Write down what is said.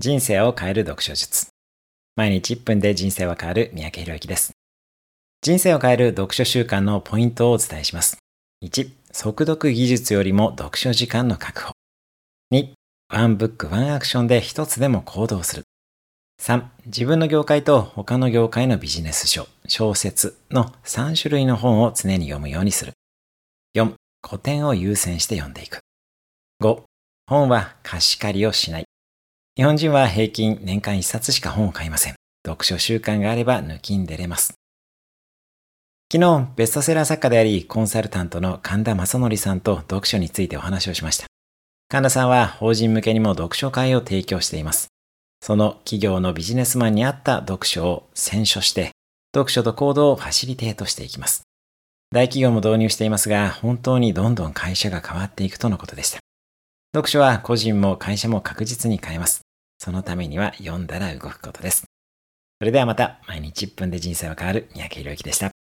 人生を変える読書術。毎日1分で人生は変わる三宅博之です。人生を変える読書習慣のポイントをお伝えします。1、速読技術よりも読書時間の確保。2、ワンブックワンアクションで一つでも行動する。3、自分の業界と他の業界のビジネス書、小説の3種類の本を常に読むようにする。4、古典を優先して読んでいく。5、本は貸し借りをしない。日本人は平均年間1冊しか本を買いません。読書習慣があれば抜きんでれます。昨日、ベストセラー作家であり、コンサルタントの神田正則さんと読書についてお話をしました。神田さんは法人向けにも読書会を提供しています。その企業のビジネスマンに合った読書を選書して、読書と行動をファシリテートしていきます。大企業も導入していますが、本当にどんどん会社が変わっていくとのことでした。読書は個人も会社も確実に変えます。そのためには読んだら動くことです。それではまた毎日1分で人生は変わる三宅宏之でした。